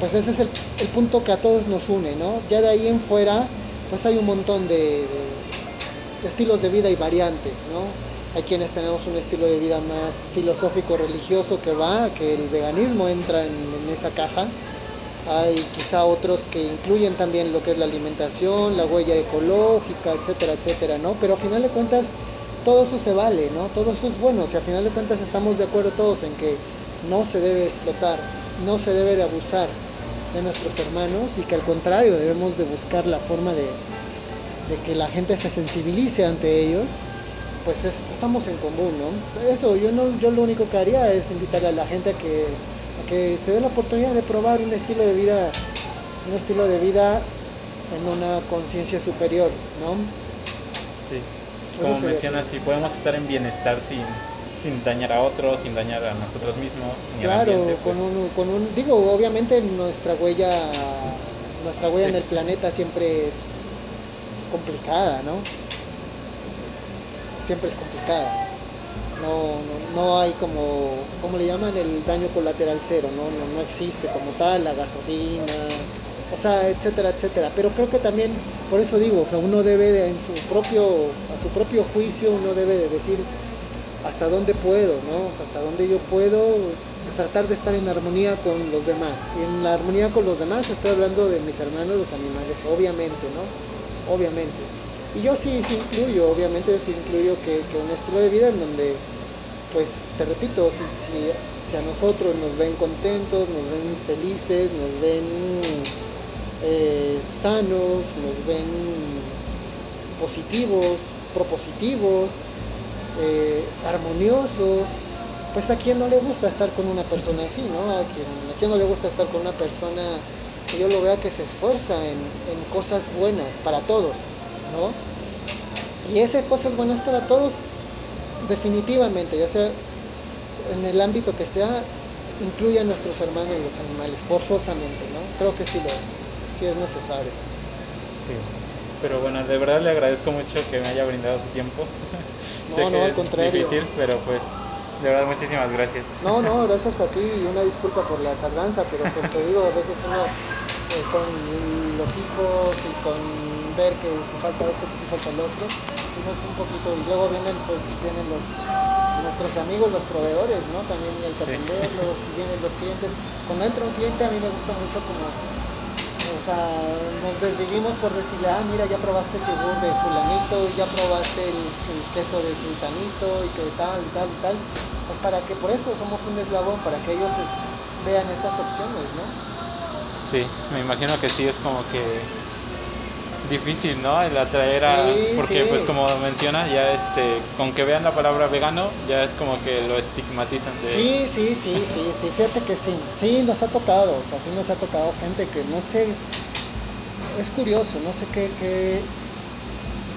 pues ese es el, punto que a todos nos une, ¿no? Ya de ahí en fuera, pues hay un montón de, estilos de vida y variantes, ¿no? Hay quienes tenemos un estilo de vida más filosófico, religioso que va, que el veganismo entra en, esa caja. Hay quizá otros que incluyen también lo que es la alimentación, la huella ecológica, etcétera, etcétera, ¿no? Pero a final de cuentas, todo eso se vale, ¿no? Todo eso es bueno. Si al final de cuentas estamos de acuerdo todos en que no se debe explotar, no se debe de abusar de nuestros hermanos y que al contrario debemos de buscar la forma de, que la gente se sensibilice ante ellos, pues estamos en común, ¿no? Eso, yo, no, yo lo único que haría es invitar a la gente a que, a que se dé la oportunidad de probar un estilo de vida, un estilo de vida en una conciencia superior, ¿no? Sí como mencionas, si podemos estar en bienestar sin, sin dañar a otros, sin dañar a nosotros mismos. claro, con, pues. un, con un, digo, obviamente nuestra huella, nuestra huella en el planeta siempre es complicada, ¿no? Siempre es complicada. No, no, no, hay como, ¿cómo le llaman? El daño colateral cero, ¿no? No, no existe como tal, la gasolina, o sea, etcétera, etcétera. Pero creo que también, por eso digo, o sea, uno debe de, en su propio, a su propio juicio, uno debe de decir hasta dónde puedo, ¿no? O sea, hasta dónde yo puedo tratar de estar en armonía con los demás. Y en la armonía con los demás estoy hablando de mis hermanos, los animales, obviamente, ¿no? Obviamente. Y yo sí, incluyo, obviamente yo sí incluyo que, un estilo de vida en donde, pues, te repito, si, si, a nosotros nos ven contentos, nos ven felices, nos ven eh, sanos, nos ven positivos, propositivos, eh, armoniosos, pues a quien no le gusta estar con una persona así, ¿no? A quien, no le gusta estar con una persona que yo lo vea que se esfuerza en, cosas buenas para todos, ¿no? Y esas cosas buenas para todos, definitivamente, ya sea en el ámbito que sea, incluye a nuestros hermanos y los animales, forzosamente, ¿no? Creo que sí lo es es necesario. Sí, pero bueno, de verdad le agradezco mucho que me haya brindado su tiempo. No, no, al contrario. difícil, pero pues de verdad muchísimas gracias. No, no, gracias a ti y una disculpa por la tardanza, pero pues te digo, a veces uno eh, con los hijos y con ver que si falta esto, que si falta el otro, eso es un poquito, y luego vienen pues vienen los nuestros amigos, los proveedores, ¿no? También hay que atenderlos, y vienen los clientes. Cuando entra un cliente a mí me gusta mucho como o sea, nos desvivimos por decirle, ah, mira, ya probaste el yogur de fulanito, ya probaste el, queso de sultanito y que tal, y tal, y tal. Pues para que por eso somos un eslabón, para que ellos vean estas opciones, ¿no? Sí, me imagino que sí, es como que difícil, ¿no? El atraer a... porque pues como menciona, ya este, con que vean la palabra vegano, ya es como que lo estigmatizan de... Sí, sí, sí, sí, sí, fíjate que sí. Sí, nos ha tocado, o sea, sí nos ha tocado gente que no sé, es curioso, no sé qué, qué,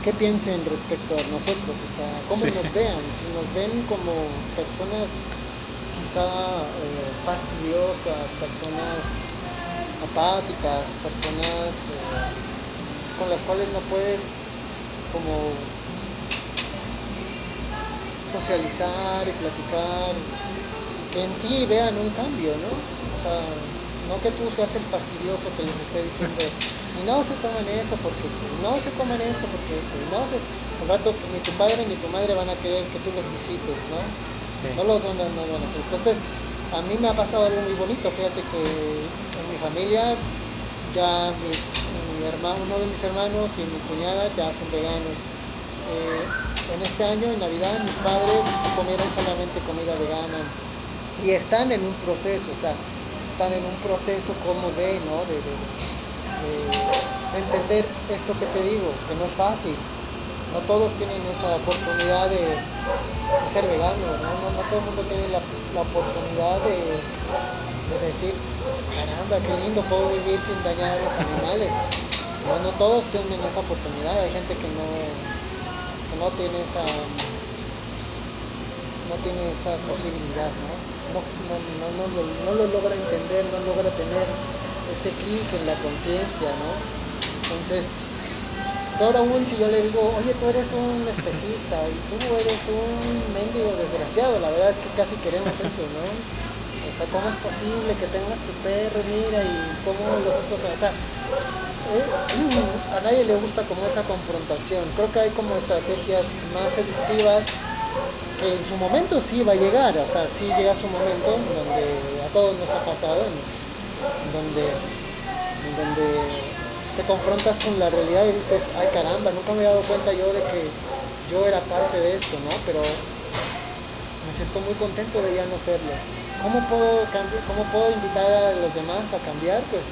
qué piensen respecto a nosotros, o sea, cómo nos vean, si nos ven como personas quizá eh, fastidiosas, personas apáticas, personas... Eh, con las cuales no puedes como socializar y platicar, que en ti vean un cambio, ¿no? O sea, no que tú seas el fastidioso que les esté diciendo, y no se toman eso porque esto, y no se coman esto porque esto, y no se... Un rato ni tu padre ni tu madre van a querer que tú los visites, ¿no? No los van a, no van a Entonces, a mí me ha pasado algo muy bonito, fíjate que en mi familia ya mis hermano, uno de mis hermanos y mi cuñada ya son veganos. Eh, en este año, en Navidad, mis padres comieron solamente comida vegana y están en un proceso, o sea, están en un proceso como de, ¿no? de, entender esto que te digo, que no es fácil. No todos tienen esa oportunidad de, ser veganos, ¿no? No, todo el mundo tiene la, oportunidad de, de decir, caramba, qué lindo, puedo vivir sin dañar a los animales. No, no todos tienen esa oportunidad, hay gente que no, no tiene esa no tiene esa posibilidad, ¿no? No, no, no, lo logra entender, no logra tener ese clic en la conciencia, ¿no? Entonces, ahora aún si yo le digo, oye, tú eres un especista y tú eres un mendigo desgraciado, la verdad es que casi queremos eso, ¿no? O sea, ¿cómo es posible que tengas tu perro, mira, y cómo los otros, o sea, a nadie le gusta como esa confrontación. Creo que hay como estrategias más seductivas que en su momento sí va a llegar, o sea, sí llega su momento donde a todos nos ha pasado, donde, donde te confrontas con la realidad y dices, ay caramba, nunca me he dado cuenta yo de que yo era parte de esto, ¿no? Pero me siento muy contento de ya no serlo. ¿Cómo puedo, cómo puedo invitar a los demás a cambiar? Pues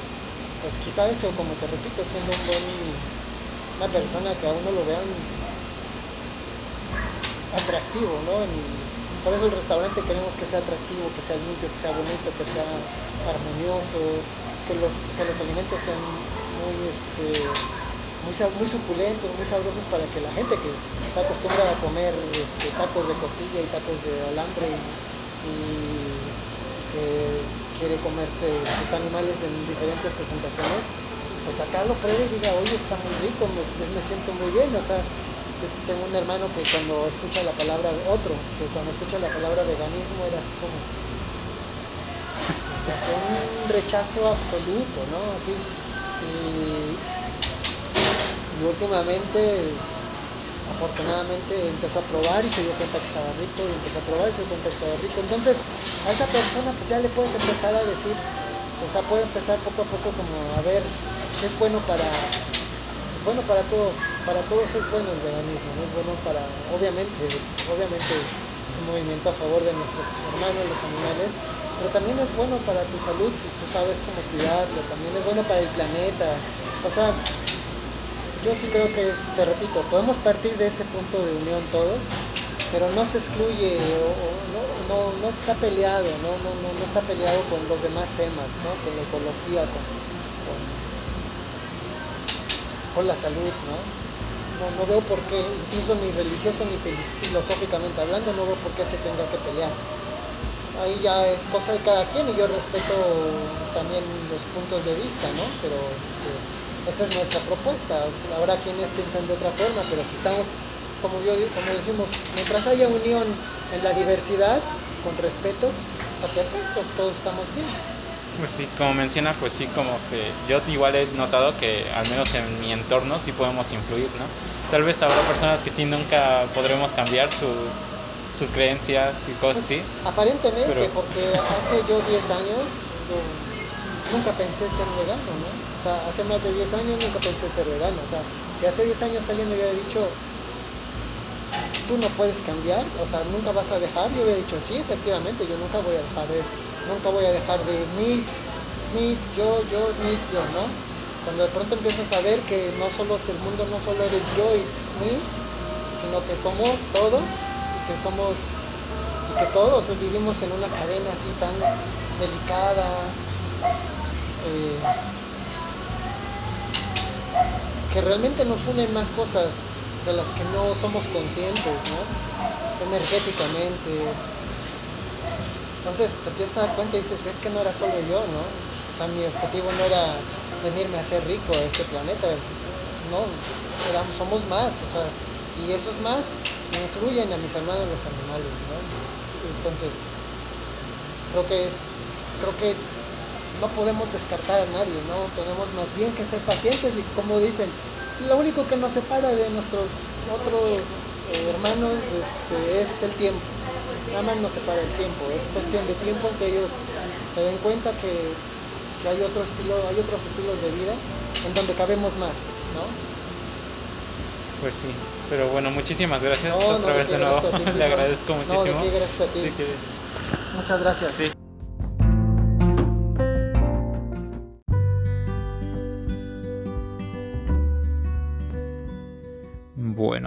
pues quizá eso, como te repito, siendo una persona que a uno lo vean atractivo, ¿no? por eso el restaurante queremos que sea atractivo, que sea limpio, que sea bonito, que sea armonioso, que los, que los alimentos sean muy, este, muy, muy suculentos, muy sabrosos para que la gente que está acostumbrada a comer este, tacos de costilla y tacos de alambre y que quiere comerse sus animales en diferentes presentaciones, pues acá lo pruebe y diga, oye, está muy rico, me, me siento muy bien, o sea, tengo un hermano que cuando escucha la palabra, otro, que cuando escucha la palabra veganismo era así como, se hace un rechazo absoluto, ¿no? Así, y últimamente afortunadamente empezó a probar y se dio cuenta que estaba rico y empezó a probar y se dio cuenta que estaba rico. Entonces a esa persona pues ya le puedes empezar a decir, o sea, puede empezar poco a poco como a ver qué es bueno para, es bueno para todos, para todos es bueno el veganismo, es bueno para, obviamente, obviamente es un movimiento a favor de nuestros hermanos, los animales, pero también es bueno para tu salud si tú sabes cómo cuidarlo, también es bueno para el planeta, o sea, yo sí creo que es, te repito, podemos partir de ese punto de unión todos, pero no se excluye o, no, no, está peleado, no, no, no, está peleado con los demás temas, ¿no? con la ecología, con, con, la salud, ¿no? ¿no? veo por qué, incluso ni religioso ni filosóficamente hablando, no veo por qué se tenga que pelear. Ahí ya es cosa de cada quien y yo respeto también los puntos de vista, ¿no? Pero este, esa es nuestra propuesta. Habrá quienes piensan de otra forma, pero si estamos, como, yo, como decimos, mientras haya unión en la diversidad, con respeto, está perfecto, todos estamos bien. Pues sí, como menciona, pues sí, como que yo igual he notado que al menos en mi entorno sí podemos influir, ¿no? Tal vez habrá personas que sí nunca podremos cambiar sus creencias y cosas así. Aparentemente, porque hace yo 10 años yo nunca pensé ser vegano, ¿no? Sea, hace más de 10 años nunca pensé ser vegano. O sea, si hace 10 años alguien me hubiera dicho, tú no puedes cambiar, o sea, nunca vas a dejar, yo hubiera dicho, sí, efectivamente, yo nunca voy a dejar de, nunca voy a dejar de mis, mis, yo, yo, mis, yo, ¿no? Cuando de pronto empiezas a ver que no solo es el mundo, no solo eres yo y mis, sino que somos todos y que somos y que todos vivimos en una cadena así tan delicada eh, que realmente nos unen más cosas de las que no somos conscientes, ¿no? Energéticamente. Entonces te empiezas a dar cuenta y dices, es que no era solo yo, ¿no? O sea, mi objetivo no era venirme a ser rico a este planeta, no, somos más, o sea, y esos más incluyen a mis hermanos los animales, ¿no? Entonces, creo que es, creo que no podemos descartar a nadie, ¿no? Tenemos más bien que ser pacientes y como dicen, lo único que nos separa de nuestros otros eh, hermanos este, es el tiempo. Nada más nos separa el tiempo. Es cuestión de tiempo que ellos se den cuenta que, hay otro estilo, hay otros estilos de vida en donde cabemos más, ¿no? Pues sí, pero bueno, muchísimas gracias otra vez de nuevo. Le agradezco muchísimo. No, gracias a ti. Muchas gracias. Sí.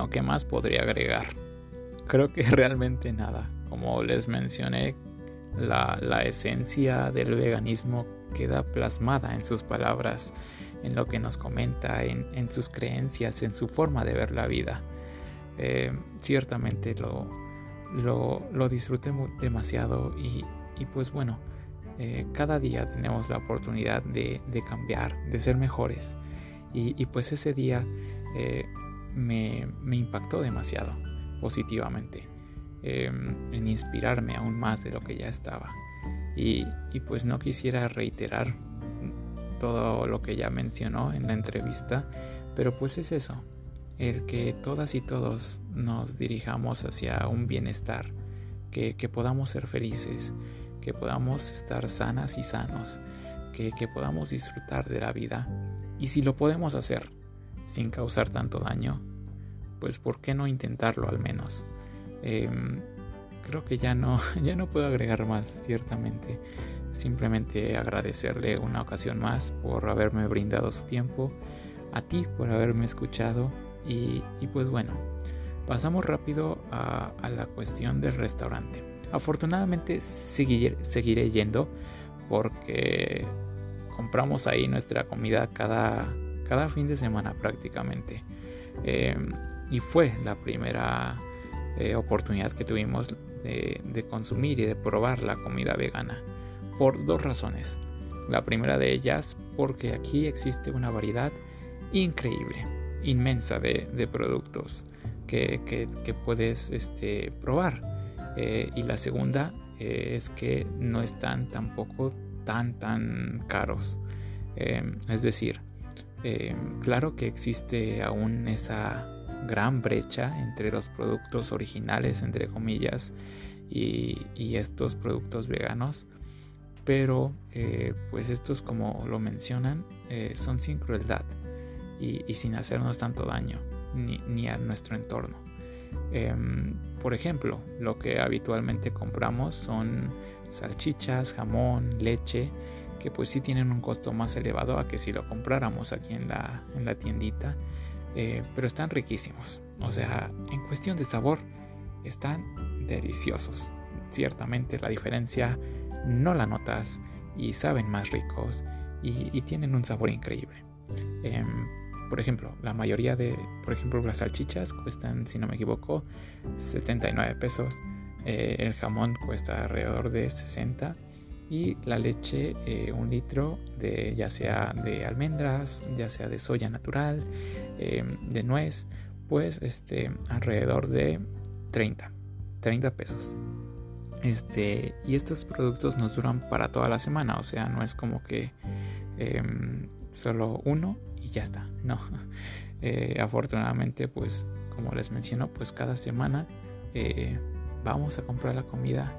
¿Qué más podría agregar? Creo que realmente nada. Como les mencioné, la, esencia del veganismo queda plasmada en sus palabras, en lo que nos comenta, en, sus creencias, en su forma de ver la vida. Eh, ciertamente lo, lo, disfruté demasiado y, pues bueno, eh, cada día tenemos la oportunidad de, cambiar, de ser mejores. Y, pues ese día eh, me, impactó demasiado positivamente em, en inspirarme aún más de lo que ya estaba. Y, pues no quisiera reiterar todo lo que ya mencionó en la entrevista, pero pues es eso, el que todas y todos nos dirijamos hacia un bienestar, que, podamos ser felices, que podamos estar sanas y sanos, que, que podamos disfrutar de la vida. Y si lo podemos hacer sin causar tanto daño, pues ¿por qué no intentarlo al menos? Em, creo que ya no, ya no puedo agregar más, ciertamente. Simplemente agradecerle una ocasión más por haberme brindado su tiempo, a ti por haberme escuchado y, pues bueno, pasamos rápido a, la cuestión del restaurante. Afortunadamente seguiré yendo porque compramos ahí nuestra comida cada, cada fin de semana prácticamente. Em, y fue la primera eh, oportunidad que tuvimos de, consumir y de probar la comida vegana por dos razones. La primera de ellas porque aquí existe una variedad increíble, inmensa de, productos que, puedes este, probar. Eh, y la segunda eh, es que no están tampoco tan tan caros. es decir, claro que existe aún esa gran brecha entre los productos originales, entre comillas, y, estos productos veganos. Pero eh, pues estos, como lo mencionan, eh, son sin crueldad y, sin hacernos tanto daño, ni, a nuestro entorno. Em, por ejemplo, lo que habitualmente compramos son salchichas, jamón, leche, que pues sí tienen un costo más elevado a que si lo compráramos aquí en la, en la tiendita eh, pero están riquísimos. O sea, en cuestión de sabor, están deliciosos. Ciertamente la diferencia no la notas y saben más ricos y, tienen un sabor increíble. Em, por ejemplo, la mayoría de, por ejemplo, las salchichas cuestan, si no me equivoco, 79 pesos. Eh, el jamón cuesta alrededor de 60 y la leche eh, un litro de ya sea de almendras ya sea de soya natural eh, de nuez pues este alrededor de 30 30 pesos. Este y estos productos nos duran para toda la semana o sea no es como que em, solo uno y ya está no. Eh, afortunadamente pues como les menciono pues cada semana vamos a comprar la comida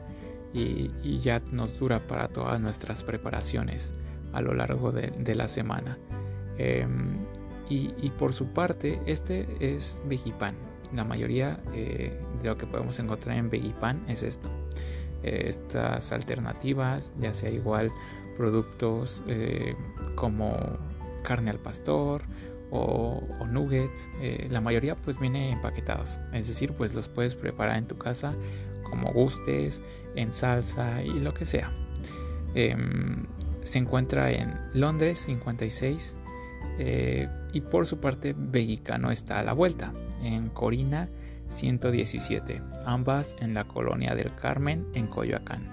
y, ya nos dura para todas nuestras preparaciones a lo largo de, la semana. Em, y, por su parte, este es Vegipan. La mayoría eh, de lo que podemos encontrar en Vegipan es esto. eh, estas alternativas, ya sea igual productos eh, como carne al pastor o, nuggets, la mayoría pues viene empaquetados, es decir, pues los puedes preparar en tu casa como gustes, en salsa y lo que sea. Em, se encuentra en Londres 56 y por su parte Vegicano está a la vuelta, en Corina 117, ambas en la colonia del Carmen en Coyoacán.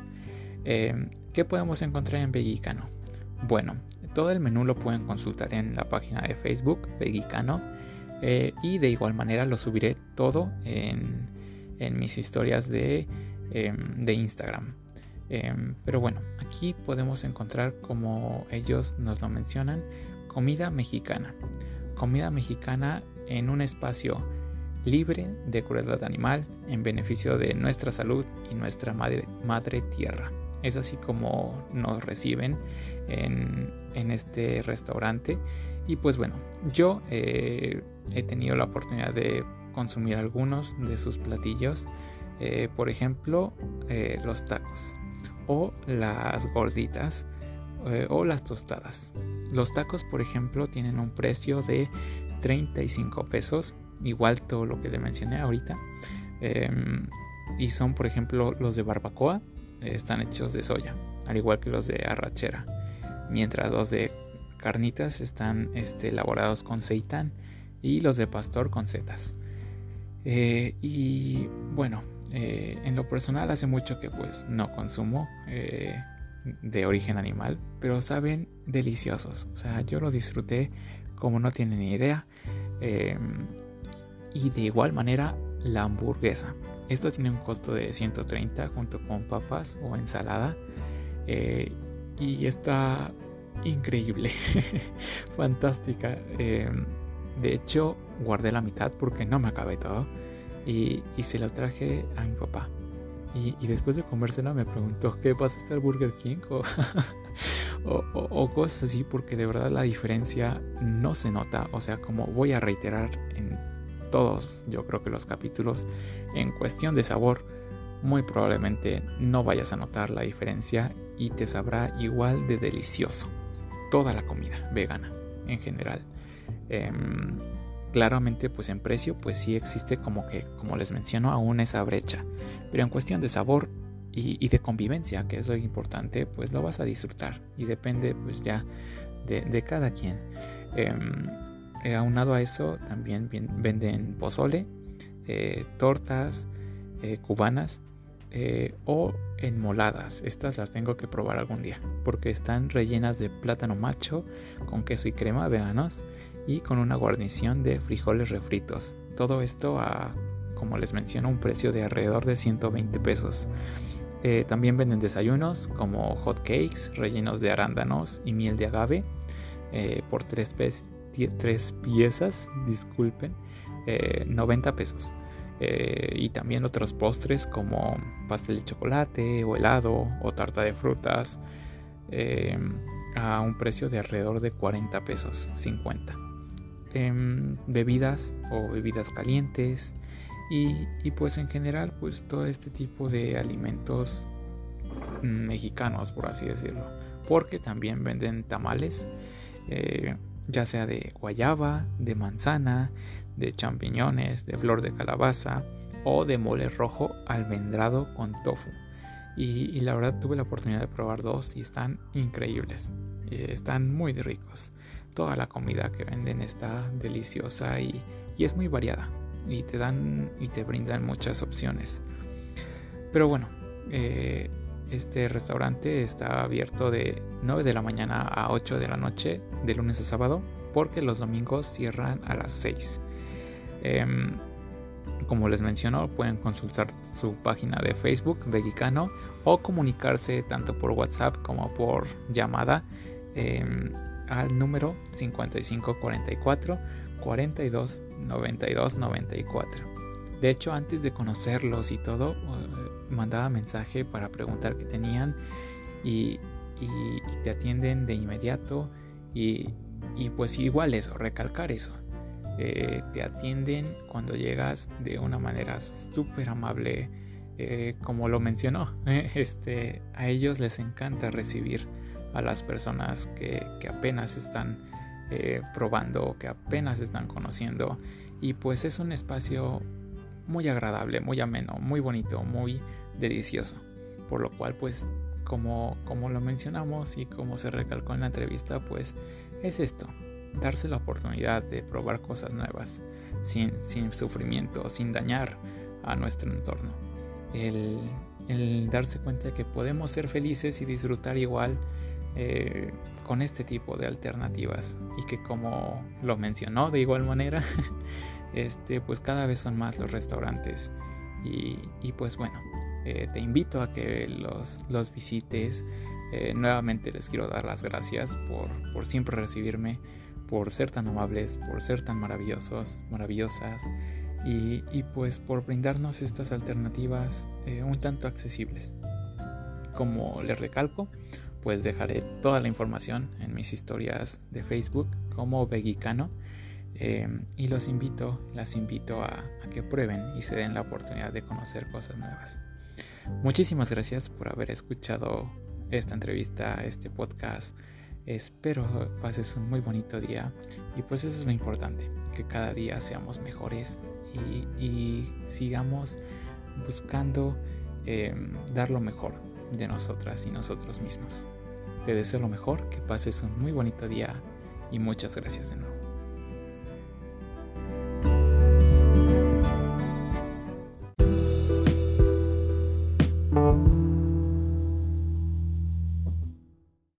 Em, ¿Qué podemos encontrar en Vegicano? Bueno, todo el menú lo pueden consultar en la página de Facebook, Vegicano, eh, y de igual manera lo subiré todo en, mis historias de, em, de Instagram. Em, pero bueno, aquí podemos encontrar, como ellos nos lo mencionan, comida mexicana. Comida mexicana en un espacio libre de crueldad animal en beneficio de nuestra salud y nuestra madre, tierra. Es así como nos reciben en, este restaurante. Y pues bueno, yo eh, he tenido la oportunidad de consumir algunos de sus platillos. Eh, por ejemplo, eh, los tacos o las gorditas o las tostadas. Los tacos, por ejemplo, tienen un precio de 35 pesos igual todo lo que le mencioné ahorita. Em, y son, por ejemplo, los de barbacoa, están hechos de soya, al igual que los de arrachera. Mientras los de carnitas están este, elaborados con seitán y los de pastor con setas. Eh, y bueno, eh, en lo personal hace mucho que pues no consumo eh, de origen animal, pero saben deliciosos. O sea, yo lo disfruté como no tienen ni idea. Em, y de igual manera la hamburguesa. Esto tiene un costo de 130 junto con papas o ensalada eh, y está increíble, fantástica. Eh, de hecho, guardé la mitad porque no me acabé todo y, se lo traje a mi papá. Y, después de comérsela me preguntó, ¿qué pasa a el Burger King? O, o, cosas así, porque de verdad la diferencia no se nota. O sea, como voy a reiterar en todos yo creo que los capítulos en cuestión de sabor muy probablemente no vayas a notar la diferencia y te sabrá igual de delicioso toda la comida vegana en general em, claramente pues en precio pues sí existe como que como les menciono aún esa brecha. Pero en cuestión de sabor y, de convivencia que es lo importante pues lo vas a disfrutar. Y depende pues ya de, cada quien. Em, eh, aunado a eso, también venden pozole, eh, tortas eh, cubanas o enmoladas. Estas las tengo que probar algún día porque están rellenas de plátano macho con queso y crema veganos y con una guarnición de frijoles refritos. Todo esto a, como les menciono, un precio de alrededor de 120 pesos. también venden desayunos como hot cakes rellenos de arándanos y miel de agave por 3 pesos tres piezas, disculpen, 90 eh, pesos. Eh, y también otros postres como pastel de chocolate o helado o tarta de frutas eh, a un precio de alrededor de 40 pesos 50 em, bebidas o bebidas calientes y, pues en general pues todo este tipo de alimentos mexicanos por así decirlo porque también venden tamales ya sea de guayaba, de manzana, de champiñones, de flor de calabaza o de mole rojo almendrado con tofu. Y, la verdad tuve la oportunidad de probar dos y están increíbles. Eh, están muy ricos. Toda la comida que venden está deliciosa y, es muy variada. Y te dan y te brindan muchas opciones. Pero bueno, eh, este restaurante está abierto de 9 de la mañana a 8 de la noche, de lunes a sábado, porque los domingos cierran a las 6. Em, como les menciono, pueden consultar su página de Facebook, Vegicano, o comunicarse tanto por WhatsApp como por llamada em, al número 5544 42 92 94. De hecho, antes de conocerlos y todo, mandaba mensaje para preguntar qué tenían y, te atienden de inmediato y, pues igual eso, recalcar eso. Eh, te atienden cuando llegas de una manera súper amable, eh, como lo mencionó, este, a ellos les encanta recibir a las personas que, apenas están eh, probando, que apenas están conociendo. Y pues es un espacio muy agradable, muy ameno, muy bonito, muy delicioso. Por lo cual pues como, como lo mencionamos y como se recalcó en la entrevista, pues es esto, darse la oportunidad de probar cosas nuevas, sin, sin sufrimiento, sin dañar a nuestro entorno. El, el, darse cuenta de que podemos ser felices y disfrutar igual eh, con este tipo de alternativas y que como lo mencionó de igual manera, este, pues cada vez son más los restaurantes y, y pues bueno, eh, te invito a que los, los visites. Eh, nuevamente les quiero dar las gracias por, por, siempre recibirme, por ser tan amables, por ser tan maravillosos, maravillosas y, y pues por brindarnos estas alternativas eh, un tanto accesibles. Como les recalco, pues dejaré toda la información en mis historias de Facebook como Vegicano y los invito, las invito a que prueben y se den la oportunidad de conocer cosas nuevas. Muchísimas gracias por haber escuchado esta entrevista, este podcast. Espero pases un muy bonito día y pues eso es lo importante, que cada día seamos mejores y, sigamos buscando em, dar lo mejor de nosotras y nosotros mismos. Te deseo lo mejor, que pases un muy bonito día y muchas gracias de nuevo.